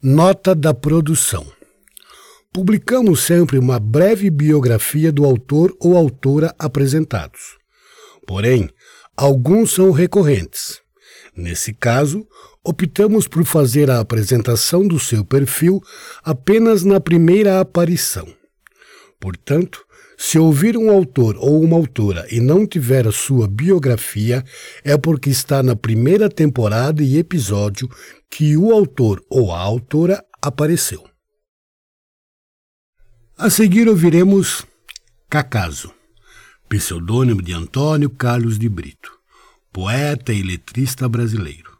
Nota da produção. Publicamos sempre uma breve biografia do autor ou autora apresentados. Porém, alguns são recorrentes. Nesse caso, optamos por fazer a apresentação do seu perfil apenas na primeira aparição. Portanto, se ouvir um autor ou uma autora e não tiver a sua biografia, é porque está na primeira temporada e episódio que o autor ou a autora apareceu. A seguir ouviremos Cacaso, pseudônimo de Antônio Carlos de Brito, poeta e letrista brasileiro.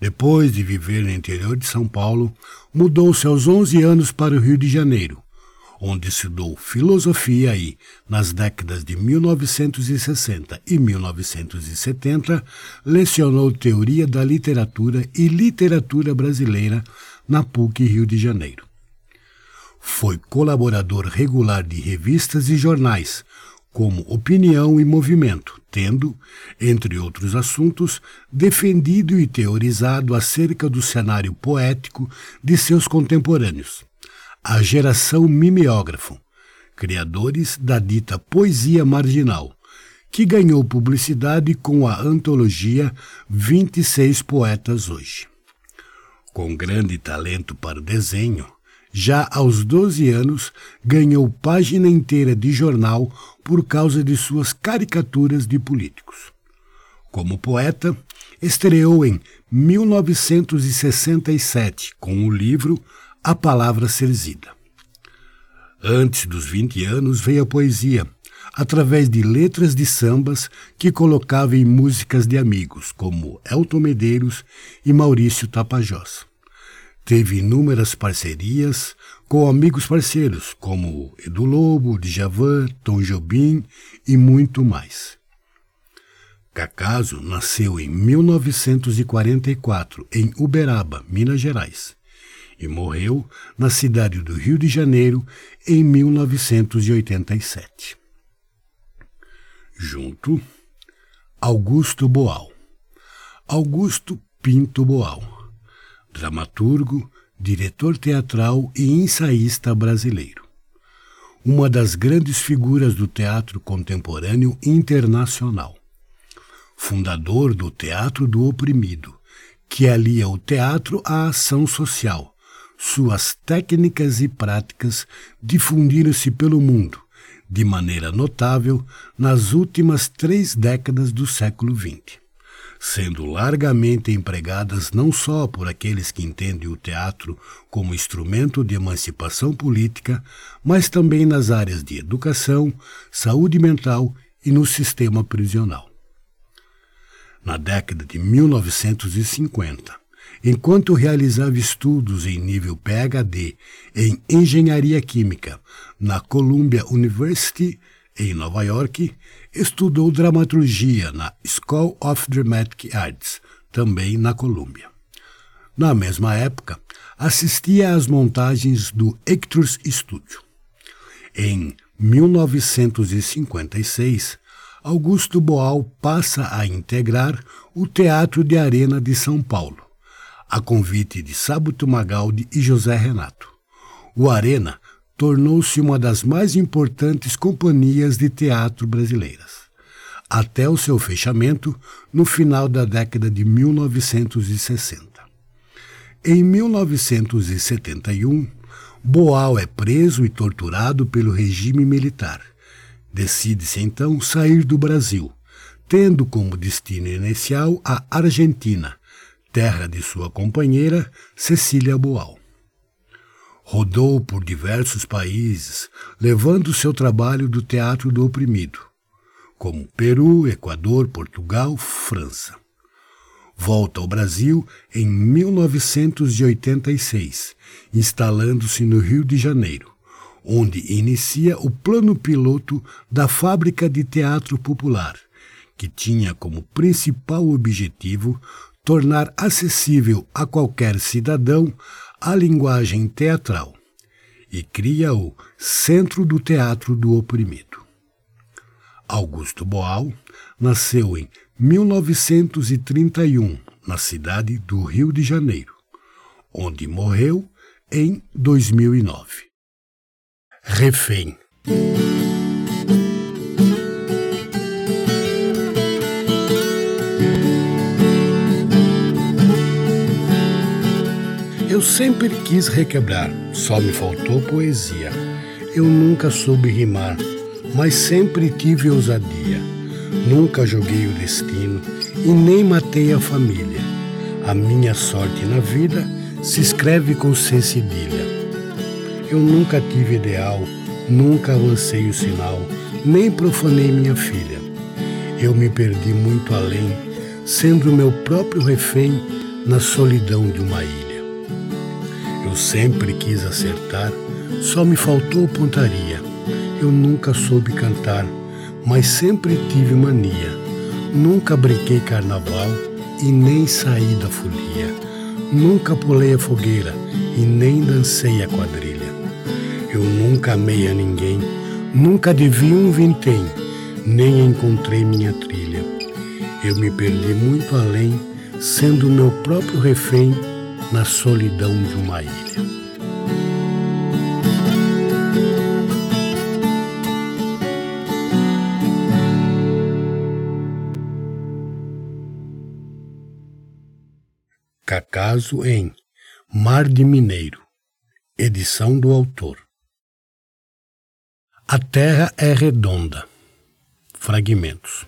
Depois de viver no interior de São Paulo, mudou-se aos 11 anos para o Rio de Janeiro, onde estudou filosofia e, nas décadas de 1960 e 1970, lecionou teoria da literatura e literatura brasileira na PUC Rio de Janeiro. Foi colaborador regular de revistas e jornais, como Opinião e Movimento, tendo, entre outros assuntos, defendido e teorizado acerca do cenário poético de seus contemporâneos a geração mimeógrafo, criadores da dita poesia marginal, que ganhou publicidade com a antologia 26 Poetas Hoje. Com grande talento para o desenho, já aos 12 anos ganhou página inteira de jornal por causa de suas caricaturas de políticos. Como poeta, estreou em 1967 com o livro a palavra serzida. Antes dos 20 anos veio a poesia, através de letras de sambas que colocava em músicas de amigos, como Elton Medeiros e Maurício Tapajós. Teve inúmeras parcerias com amigos parceiros, como Edu Lobo, Djavan, Tom Jobim e muito mais. Cacaso nasceu em 1944 em Uberaba, Minas Gerais e morreu na cidade do Rio de Janeiro em 1987. Junto, Augusto Boal. Augusto Pinto Boal, dramaturgo, diretor teatral e ensaísta brasileiro. Uma das grandes figuras do teatro contemporâneo internacional. Fundador do Teatro do Oprimido, que alia o teatro à ação social, suas técnicas e práticas difundiram-se pelo mundo, de maneira notável, nas últimas três décadas do século XX, sendo largamente empregadas não só por aqueles que entendem o teatro como instrumento de emancipação política, mas também nas áreas de educação, saúde mental e no sistema prisional. Na década de 1950, Enquanto realizava estudos em nível PhD em engenharia química na Columbia University, em Nova York, estudou dramaturgia na School of Dramatic Arts, também na Columbia. Na mesma época, assistia às montagens do Hector's Studio. Em 1956, Augusto Boal passa a integrar o Teatro de Arena de São Paulo, a convite de Sábito Magaldi e José Renato. O Arena tornou-se uma das mais importantes companhias de teatro brasileiras. até o seu fechamento no final da década de 1960. Em 1971, Boal é preso e torturado pelo regime militar. Decide-se então sair do Brasil, tendo como destino inicial a Argentina, terra de sua companheira Cecília Boal. Rodou por diversos países, levando seu trabalho do teatro do oprimido, como Peru, Equador, Portugal, França. Volta ao Brasil em 1986, instalando-se no Rio de Janeiro, onde inicia o plano piloto da Fábrica de Teatro Popular, que tinha como principal objetivo tornar acessível a qualquer cidadão a linguagem teatral e cria o Centro do Teatro do Oprimido. Augusto Boal nasceu em 1931 na cidade do Rio de Janeiro, onde morreu em 2009. Refém. Eu sempre quis requebrar, só me faltou poesia. Eu nunca soube rimar, mas sempre tive ousadia. Nunca joguei o destino e nem matei a família. A minha sorte na vida se escreve com C cedilha. Eu nunca tive ideal, nunca avancei o sinal, nem profanei minha filha. Eu me perdi muito além, sendo meu próprio refém na solidão de uma ilha. Eu sempre quis acertar, só me faltou pontaria. Eu nunca soube cantar, mas sempre tive mania. Nunca brinquei carnaval e nem saí da folia. Nunca pulei a fogueira e nem dancei a quadrilha. Eu nunca amei a ninguém, nunca devi um vintém, nem encontrei minha trilha. Eu me perdi muito além, sendo meu próprio refém na solidão de uma ilha. Cacaso em Mar de Mineiro, edição do autor. A Terra é redonda. Fragmentos.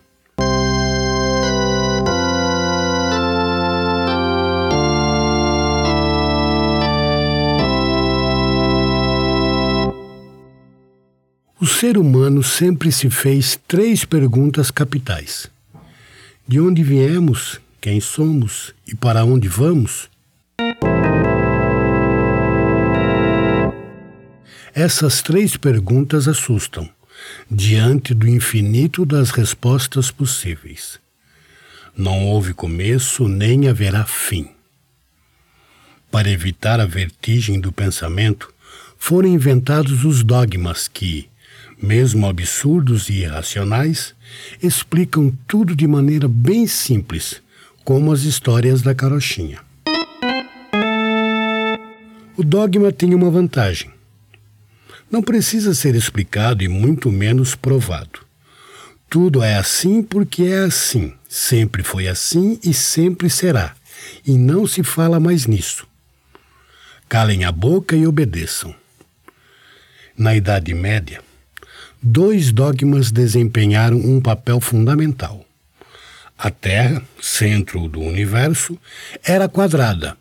O ser humano sempre se fez três perguntas capitais: De onde viemos, quem somos e para onde vamos? Essas três perguntas assustam, diante do infinito das respostas possíveis. Não houve começo nem haverá fim. Para evitar a vertigem do pensamento, foram inventados os dogmas que, mesmo absurdos e irracionais, explicam tudo de maneira bem simples, como as histórias da carochinha. O dogma tem uma vantagem. Não precisa ser explicado e muito menos provado. Tudo é assim porque é assim, sempre foi assim e sempre será, e não se fala mais nisso. Calem a boca e obedeçam. Na Idade Média, dois dogmas desempenharam um papel fundamental. A Terra, centro do universo, era quadrada,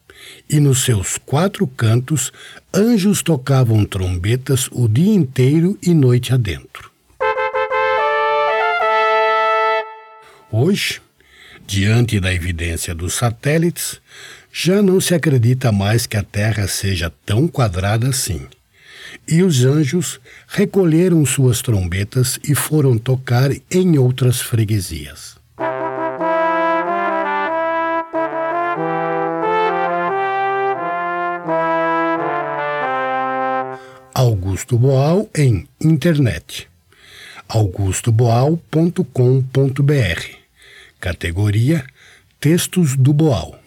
e nos seus quatro cantos anjos tocavam trombetas o dia inteiro e noite adentro. Hoje, diante da evidência dos satélites, já não se acredita mais que a Terra seja tão quadrada assim e os anjos recolheram suas trombetas e foram tocar em outras freguesias. Augusto Boal em internet. augustoboal.com.br Categoria Textos do Boal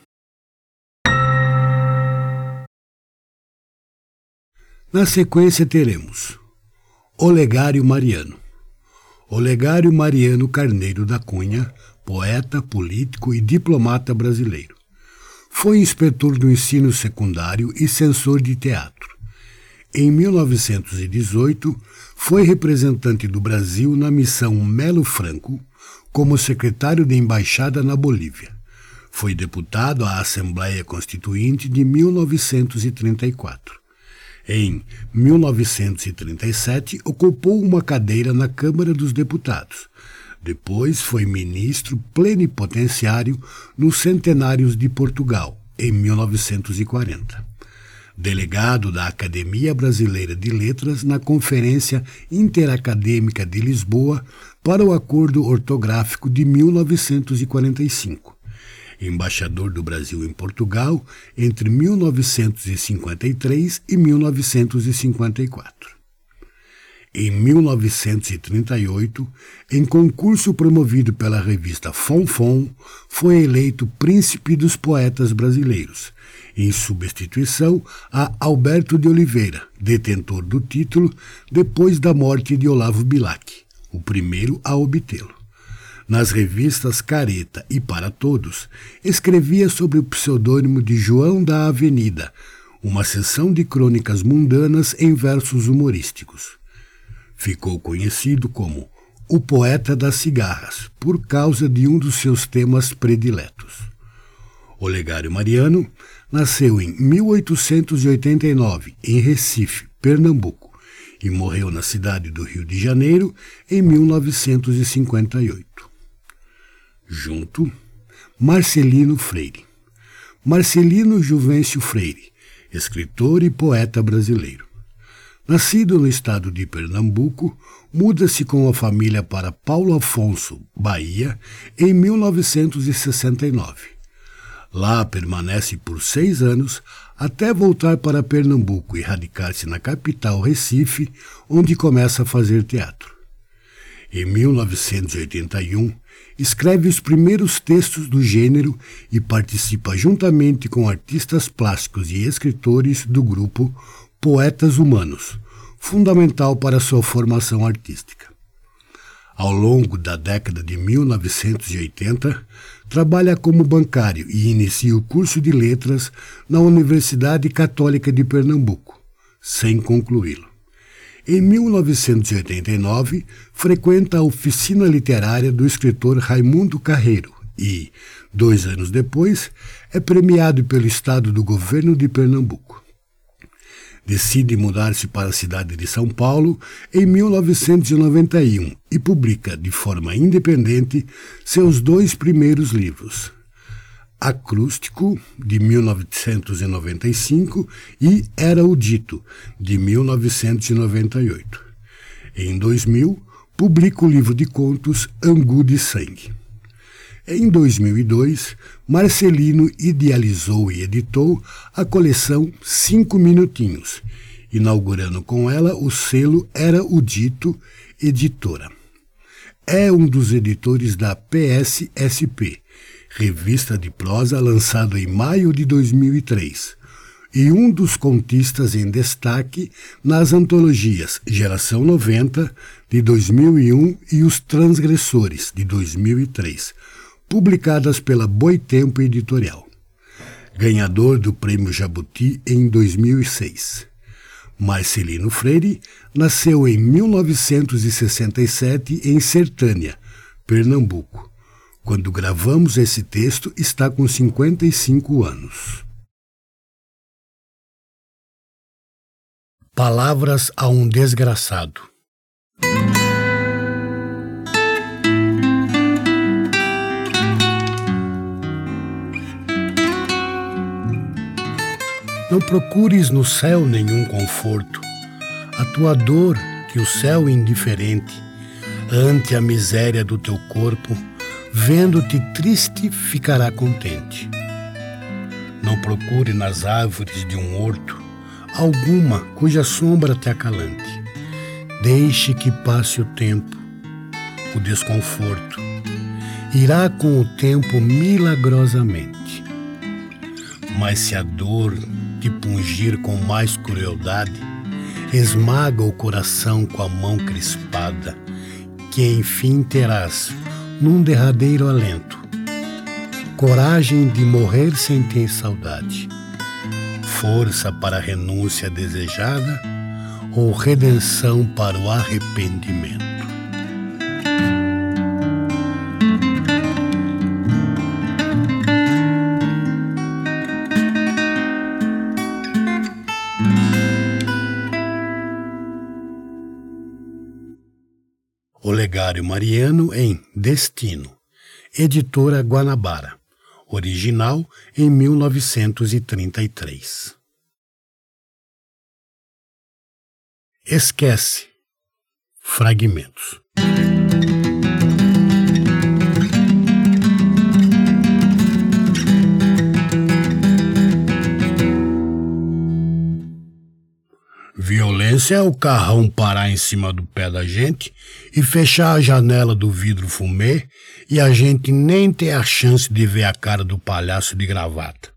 Na sequência teremos Olegário Mariano, Olegário Mariano Carneiro da Cunha, poeta, político e diplomata brasileiro. Foi inspetor do ensino secundário e censor de teatro. Em 1918, foi representante do Brasil na missão Melo Franco como secretário de embaixada na Bolívia. Foi deputado à Assembleia Constituinte de 1934. Em 1937, ocupou uma cadeira na Câmara dos Deputados. Depois foi ministro plenipotenciário nos Centenários de Portugal, em 1940. Delegado da Academia Brasileira de Letras na Conferência Interacadêmica de Lisboa para o Acordo Ortográfico de 1945 embaixador do Brasil em Portugal entre 1953 e 1954. Em 1938, em concurso promovido pela revista Fonfon, foi eleito Príncipe dos Poetas Brasileiros, em substituição a Alberto de Oliveira, detentor do título depois da morte de Olavo Bilac, o primeiro a obtê-lo nas revistas Careta e Para Todos, escrevia sob o pseudônimo de João da Avenida, uma sessão de crônicas mundanas em versos humorísticos. Ficou conhecido como o poeta das cigarras, por causa de um dos seus temas prediletos. Olegário Mariano nasceu em 1889 em Recife, Pernambuco, e morreu na cidade do Rio de Janeiro em 1958. Junto, Marcelino Freire. Marcelino Juvencio Freire, escritor e poeta brasileiro. Nascido no estado de Pernambuco, muda-se com a família para Paulo Afonso, Bahia, em 1969. Lá permanece por seis anos até voltar para Pernambuco e radicar-se na capital Recife, onde começa a fazer teatro. Em 1981, escreve os primeiros textos do gênero e participa juntamente com artistas plásticos e escritores do grupo Poetas Humanos, fundamental para sua formação artística. Ao longo da década de 1980, trabalha como bancário e inicia o curso de letras na Universidade Católica de Pernambuco, sem concluí-lo. Em 1989, frequenta a oficina literária do escritor Raimundo Carreiro e, dois anos depois, é premiado pelo Estado do governo de Pernambuco. Decide mudar-se para a cidade de São Paulo em 1991 e publica, de forma independente, seus dois primeiros livros, Acrústico, de 1995, e Era o Dito, de 1998. Em 2000, publica o livro de contos Angu de Sangue. Em 2002, Marcelino idealizou e editou a coleção Cinco Minutinhos, inaugurando com ela o selo Era o Dito Editora. É um dos editores da PSSP, revista de prosa lançado em maio de 2003, e um dos contistas em destaque nas antologias Geração 90, de 2001, e Os Transgressores, de 2003, publicadas pela Boitempo Editorial. Ganhador do Prêmio Jabuti em 2006. Marcelino Freire nasceu em 1967 em Sertânia, Pernambuco quando gravamos esse texto, está com 55 anos. Palavras a um desgraçado. Não procures no céu nenhum conforto. A tua dor, que o céu indiferente, ante a miséria do teu corpo, vendo-te triste, ficará contente. Não procure nas árvores de um horto alguma cuja sombra te acalante. Deixe que passe o tempo, o desconforto. Irá com o tempo milagrosamente. Mas se a dor te pungir com mais crueldade, esmaga o coração com a mão crispada, que enfim terás, num derradeiro alento, coragem de morrer sem ter saudade, força para a renúncia desejada ou redenção para o arrependimento. Olegário Mariano em Destino, editora Guanabara, original em 1933. Esquece. Fragmentos. Violência é o carrão parar em cima do pé da gente e fechar a janela do vidro fumê e a gente nem ter a chance de ver a cara do palhaço de gravata.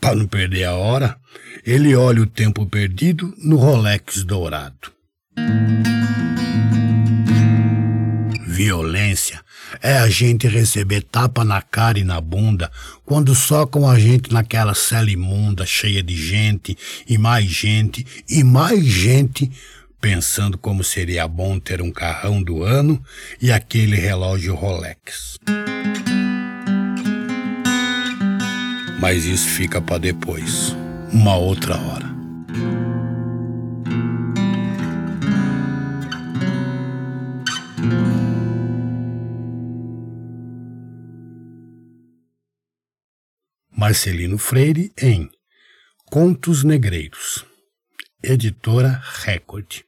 Para não perder a hora, ele olha o tempo perdido no Rolex dourado. Violência é a gente receber tapa na cara e na bunda quando socam a gente naquela cela imunda cheia de gente e mais gente e mais gente pensando como seria bom ter um carrão do ano e aquele relógio Rolex. Mas isso fica para depois, uma outra hora. Marcelino Freire em Contos Negreiros, editora Record.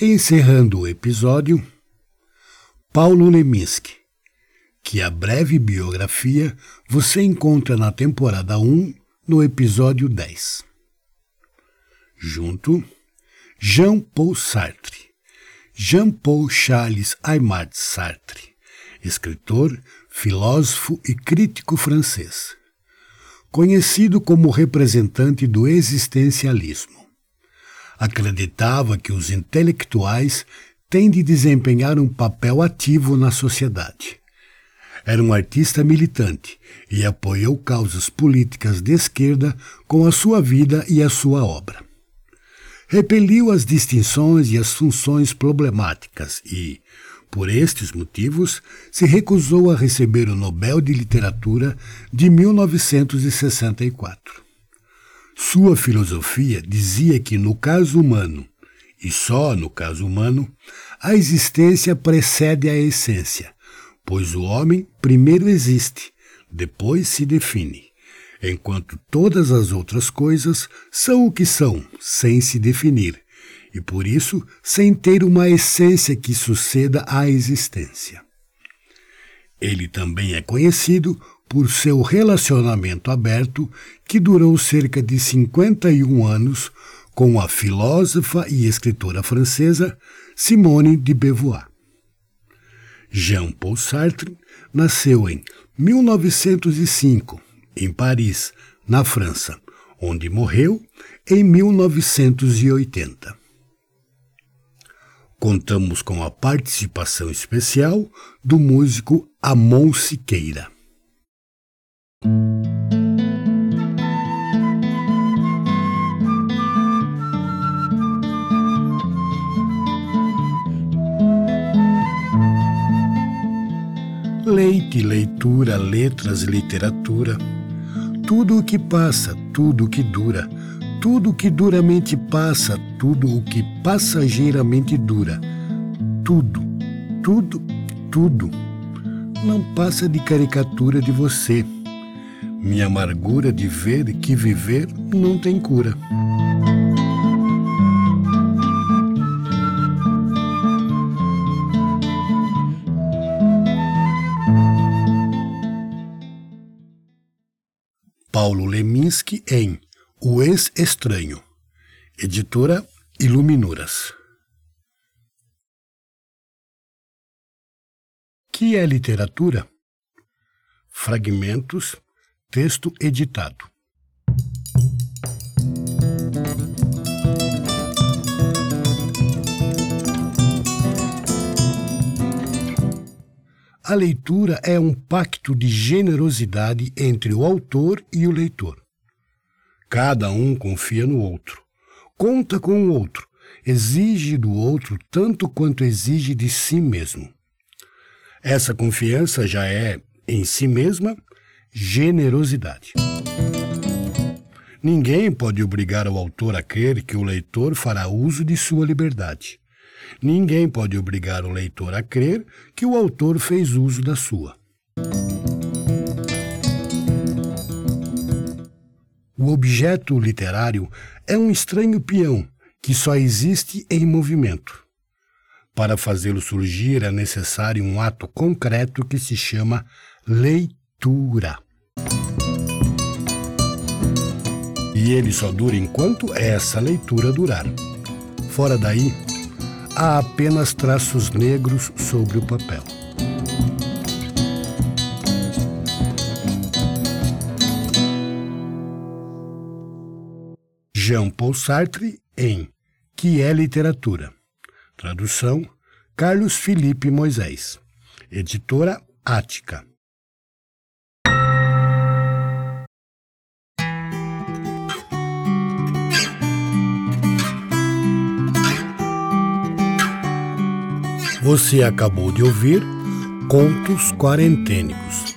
Encerrando o episódio, Paulo Leminski, que a breve biografia você encontra na temporada 1, no episódio 10. Junto, Jean-Paul Sartre, Jean-Paul Charles Aimard Sartre escritor, filósofo e crítico francês. Conhecido como representante do existencialismo. Acreditava que os intelectuais têm de desempenhar um papel ativo na sociedade. Era um artista militante e apoiou causas políticas de esquerda com a sua vida e a sua obra. Repeliu as distinções e as funções problemáticas e, por estes motivos, se recusou a receber o Nobel de Literatura de 1964. Sua filosofia dizia que, no caso humano, e só no caso humano, a existência precede a essência, pois o homem primeiro existe, depois se define, enquanto todas as outras coisas são o que são, sem se definir, e por isso sem ter uma essência que suceda à existência. Ele também é conhecido por seu relacionamento aberto que durou cerca de 51 anos com a filósofa e escritora francesa Simone de Beauvoir. Jean-Paul Sartre nasceu em 1905 em Paris, na França, onde morreu em 1980 contamos com a participação especial do músico Amon Siqueira. Leite, leitura, letras, literatura. Tudo o que passa, tudo o que dura tudo que duramente passa, tudo o que passageiramente dura, tudo, tudo, tudo, não passa de caricatura de você. Minha amargura de ver que viver não tem cura. Paulo Leminski em o Ex-Estranho, editora Iluminuras. Que é literatura? Fragmentos, texto editado. A leitura é um pacto de generosidade entre o autor e o leitor. Cada um confia no outro, conta com o outro, exige do outro tanto quanto exige de si mesmo. Essa confiança já é, em si mesma, generosidade. Ninguém pode obrigar o autor a crer que o leitor fará uso de sua liberdade. Ninguém pode obrigar o leitor a crer que o autor fez uso da sua. O objeto literário é um estranho peão que só existe em movimento. Para fazê-lo surgir é necessário um ato concreto que se chama leitura. E ele só dura enquanto essa leitura durar. Fora daí, há apenas traços negros sobre o papel. Jean-Paul Sartre em Que é Literatura? Tradução Carlos Felipe Moisés. Editora Ática. Você acabou de ouvir Contos Quarentênicos.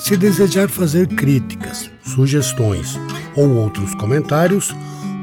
Se desejar fazer críticas, sugestões ou outros comentários,